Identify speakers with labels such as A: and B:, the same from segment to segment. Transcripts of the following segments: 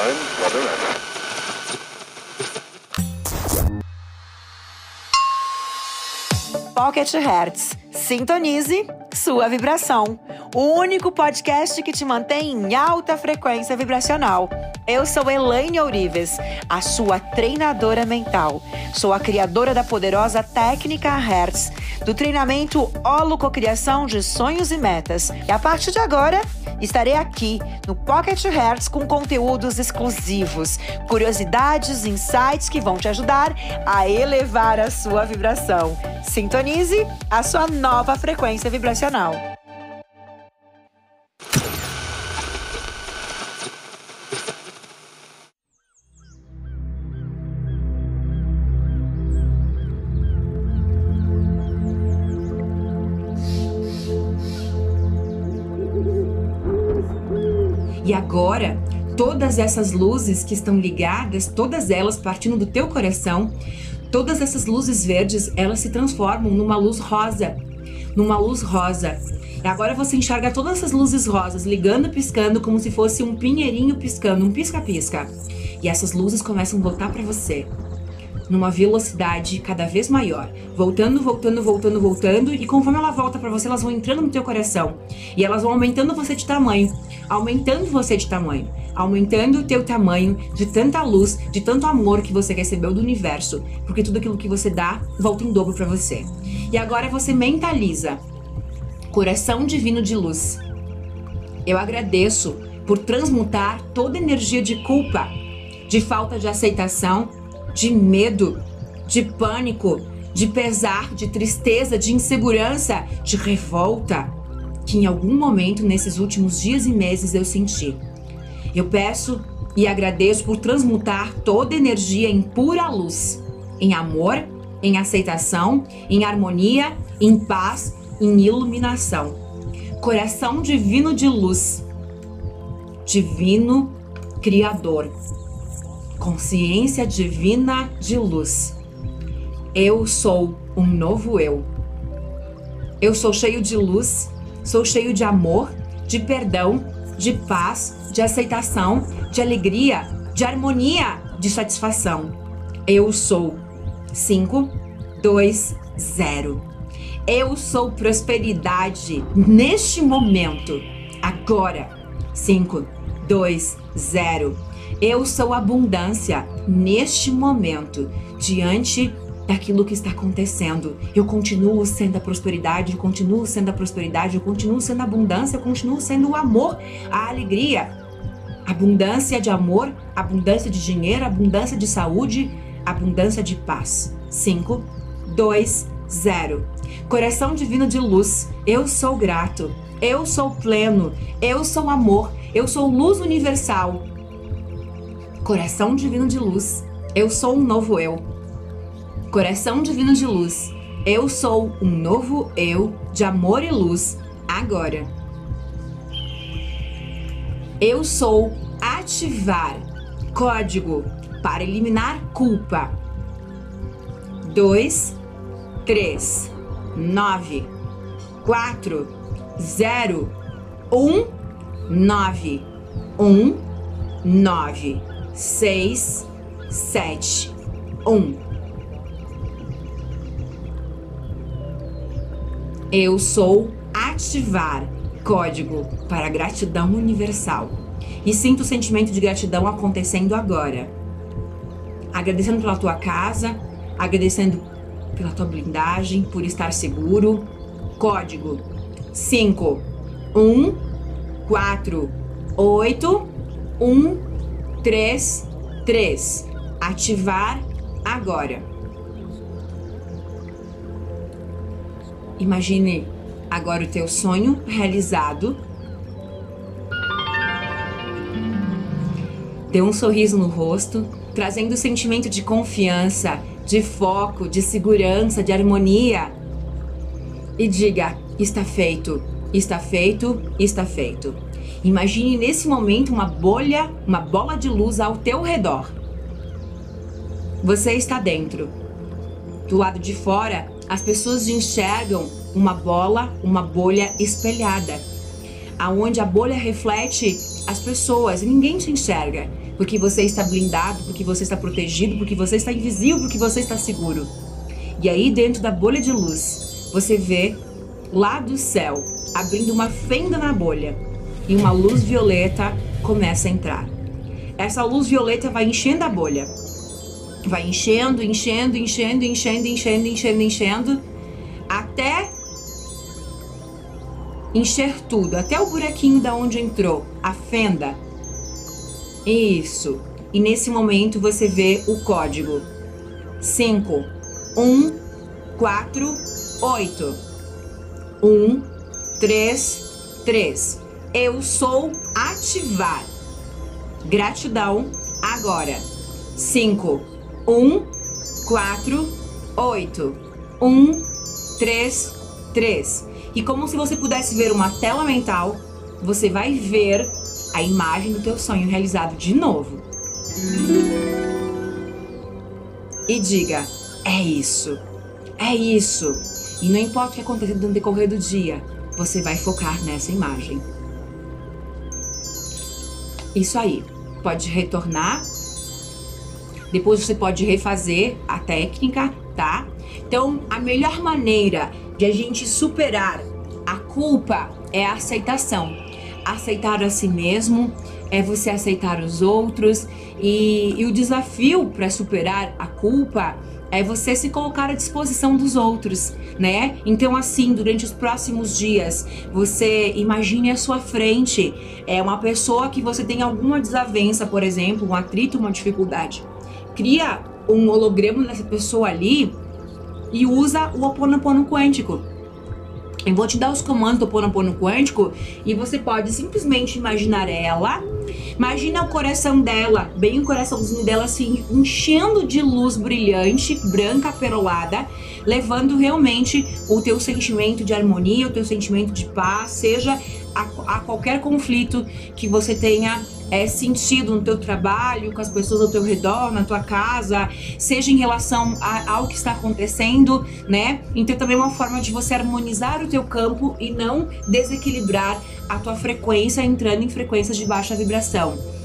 A: time at it.
B: Pocket Hertz. Sintonize sua vibração. O único podcast que te mantém em alta frequência vibracional. Eu sou Elaine Ourives, a sua treinadora mental. Sou a criadora da poderosa técnica Hertz, do treinamento Holococriação de Sonhos e Metas. E a partir de agora, estarei aqui no Pocket Hertz com conteúdos exclusivos, curiosidades, insights que vão te ajudar a elevar a sua vibração. Sintonize a sua nova frequência vibracional.
C: Agora, todas essas luzes que estão ligadas, todas elas partindo do teu coração, todas essas luzes verdes, elas se transformam numa luz rosa, numa luz rosa. E agora você enxerga todas essas luzes rosas ligando, piscando, como se fosse um pinheirinho piscando, um pisca-pisca. E essas luzes começam a voltar para você numa velocidade cada vez maior, voltando, voltando, voltando, voltando, e conforme ela volta para você, elas vão entrando no teu coração. E elas vão aumentando você de tamanho, aumentando você de tamanho, aumentando o teu tamanho de tanta luz, de tanto amor que você recebeu do universo, porque tudo aquilo que você dá volta em dobro para você. E agora você mentaliza. Coração divino de luz. Eu agradeço por transmutar toda energia de culpa, de falta de aceitação, de medo, de pânico, de pesar, de tristeza, de insegurança, de revolta que em algum momento nesses últimos dias e meses eu senti. Eu peço e agradeço por transmutar toda energia em pura luz, em amor, em aceitação, em harmonia, em paz, em iluminação. Coração divino de luz, divino Criador consciência divina de luz. Eu sou um novo eu. Eu sou cheio de luz, sou cheio de amor, de perdão, de paz, de aceitação, de alegria, de harmonia, de satisfação. Eu sou 5, 2, 0. Eu sou prosperidade neste momento, agora. 5, 2, 0 eu sou abundância neste momento, diante daquilo que está acontecendo. Eu continuo sendo a prosperidade, eu continuo sendo a prosperidade, eu continuo sendo a abundância, eu continuo sendo o amor, a alegria. Abundância de amor, abundância de dinheiro, abundância de saúde, abundância de paz. 5, 2, 0. Coração divino de luz, eu sou grato, eu sou pleno, eu sou amor, eu sou luz universal, Coração divino de luz, eu sou um novo eu. Coração divino de luz, eu sou um novo eu de amor e luz agora. Eu sou ativar código para eliminar culpa. 2 3 9 4 0 1 9 1 9 seis, sete, um. Eu sou ativar código para gratidão universal e sinto o sentimento de gratidão acontecendo agora. Agradecendo pela tua casa, agradecendo pela tua blindagem, por estar seguro. Código 5 1 4 8 1 3, 3. Ativar agora. Imagine agora o teu sonho realizado. Dê um sorriso no rosto, trazendo o sentimento de confiança, de foco, de segurança, de harmonia. E diga: está feito, está feito, está feito. Imagine nesse momento uma bolha, uma bola de luz ao teu redor. Você está dentro. Do lado de fora, as pessoas enxergam uma bola, uma bolha espelhada. aonde a bolha reflete as pessoas ninguém te enxerga, porque você está blindado, porque você está protegido, porque você está invisível, porque você está seguro. E aí dentro da bolha de luz, você vê lá do céu abrindo uma fenda na bolha e uma luz violeta começa a entrar. Essa luz violeta vai enchendo a bolha. Vai enchendo, enchendo, enchendo, enchendo, enchendo, enchendo, enchendo, até encher tudo, até o buraquinho da onde entrou, a fenda. Isso. E nesse momento você vê o código 5 1 4 8 1 3 3. Eu sou ativar. Gratidão agora. 5 1 4 8 1 3 3 e como se você pudesse ver uma tela mental, você vai ver a imagem do teu sonho realizado de novo. E diga: é isso, é isso. E não importa o que aconteça no decorrer do dia, você vai focar nessa imagem. Isso aí. Pode retornar. Depois você pode refazer a técnica, tá? Então, a melhor maneira de a gente superar a culpa é a aceitação. Aceitar a si mesmo é você aceitar os outros e, e o desafio para superar a culpa é você se colocar à disposição dos outros, né? Então, assim, durante os próximos dias, você imagine à sua frente é uma pessoa que você tem alguma desavença, por exemplo, um atrito, uma dificuldade. Cria um holograma dessa pessoa ali e usa o oponopono quântico. Eu vou te dar os comandos do Ponopono Quântico e você pode simplesmente imaginar ela. Imagina o coração dela, bem o coraçãozinho dela assim, enchendo de luz brilhante, branca, perolada, levando realmente o teu sentimento de harmonia, o teu sentimento de paz, seja a, a qualquer conflito que você tenha é, sentido no teu trabalho, com as pessoas ao teu redor, na tua casa, seja em relação a, ao que está acontecendo, né? Então também é uma forma de você harmonizar o teu campo e não desequilibrar a tua frequência entrando em frequências de baixa vibração.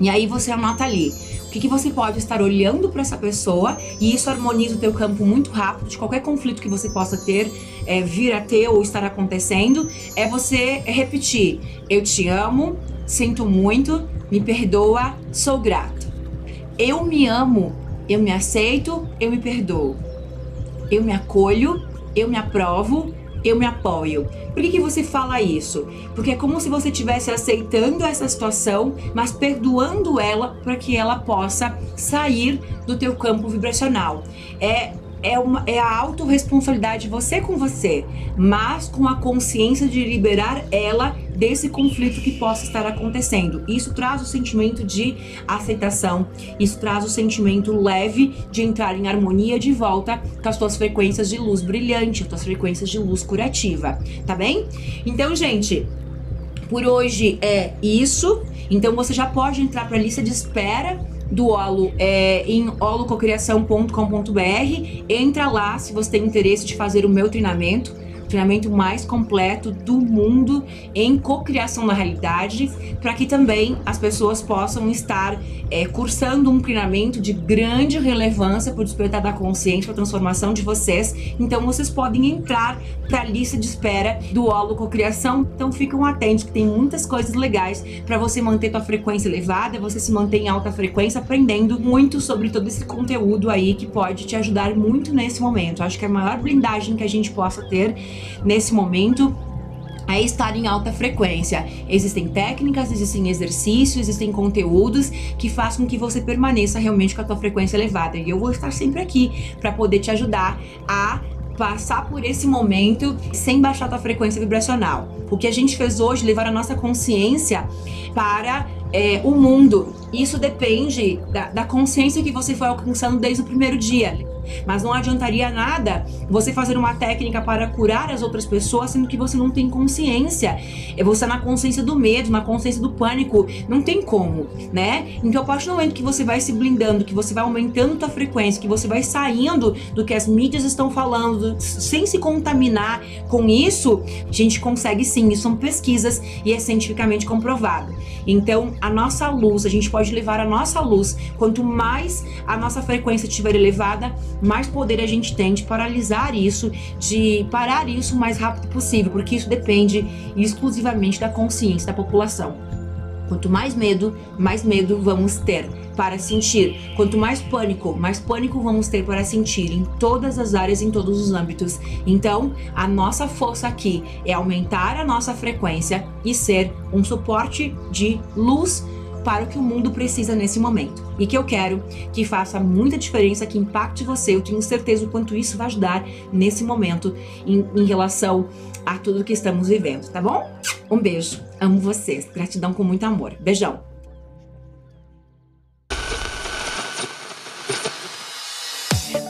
C: E aí você anota ali o que, que você pode estar olhando para essa pessoa e isso harmoniza o teu campo muito rápido de qualquer conflito que você possa ter, é, vir a ter ou estar acontecendo. É você repetir: Eu te amo, sinto muito, me perdoa, sou grato. Eu me amo, eu me aceito, eu me perdoo. Eu me acolho, eu me aprovo, eu me apoio. Por que, que você fala isso? Porque é como se você estivesse aceitando essa situação, mas perdoando ela para que ela possa sair do teu campo vibracional. É é, uma, é a autorresponsabilidade você com você, mas com a consciência de liberar ela desse conflito que possa estar acontecendo. Isso traz o sentimento de aceitação, isso traz o sentimento leve de entrar em harmonia de volta com as suas frequências de luz brilhante, as suas frequências de luz curativa, tá bem? Então, gente, por hoje é isso. Então você já pode entrar para a lista de espera do Olo é, em holococriação.com.br. Entra lá se você tem interesse de fazer o meu treinamento treinamento mais completo do mundo em cocriação na realidade, para que também as pessoas possam estar é, cursando um treinamento de grande relevância para o despertar da consciência, para a transformação de vocês. Então vocês podem entrar para a lista de espera do Holo Cocriação. Então ficam atentos que tem muitas coisas legais para você manter tua frequência elevada, você se manter em alta frequência, aprendendo muito sobre todo esse conteúdo aí que pode te ajudar muito nesse momento. Acho que é a maior blindagem que a gente possa ter nesse momento é estar em alta frequência. Existem técnicas, existem exercícios, existem conteúdos que façam com que você permaneça realmente com a tua frequência elevada. E eu vou estar sempre aqui para poder te ajudar a passar por esse momento sem baixar a tua frequência vibracional. O que a gente fez hoje, levar a nossa consciência para é, o mundo. Isso depende da, da consciência que você foi alcançando desde o primeiro dia Mas não adiantaria nada você fazer uma técnica para curar as outras pessoas, sendo que você não tem consciência. É você na consciência do medo, na consciência do pânico. Não tem como, né? Então, a partir do momento que você vai se blindando, que você vai aumentando tua frequência, que você vai saindo do que as mídias estão falando, sem se contaminar com isso, a gente consegue sim. Isso são pesquisas e é cientificamente comprovado. Então, a nossa luz, a gente pode levar a nossa luz. Quanto mais a nossa frequência estiver elevada, mais poder a gente tem de paralisar isso, de parar isso o mais rápido possível, porque isso depende exclusivamente da consciência da população. Quanto mais medo, mais medo vamos ter para sentir. Quanto mais pânico, mais pânico vamos ter para sentir em todas as áreas, em todos os âmbitos. Então, a nossa força aqui é aumentar a nossa frequência e ser um suporte de luz para o que o mundo precisa nesse momento. E que eu quero que faça muita diferença, que impacte você. Eu tenho certeza o quanto isso vai ajudar nesse momento em, em relação a tudo que estamos vivendo, tá bom? Um beijo. Amo vocês. Gratidão com muito amor. Beijão.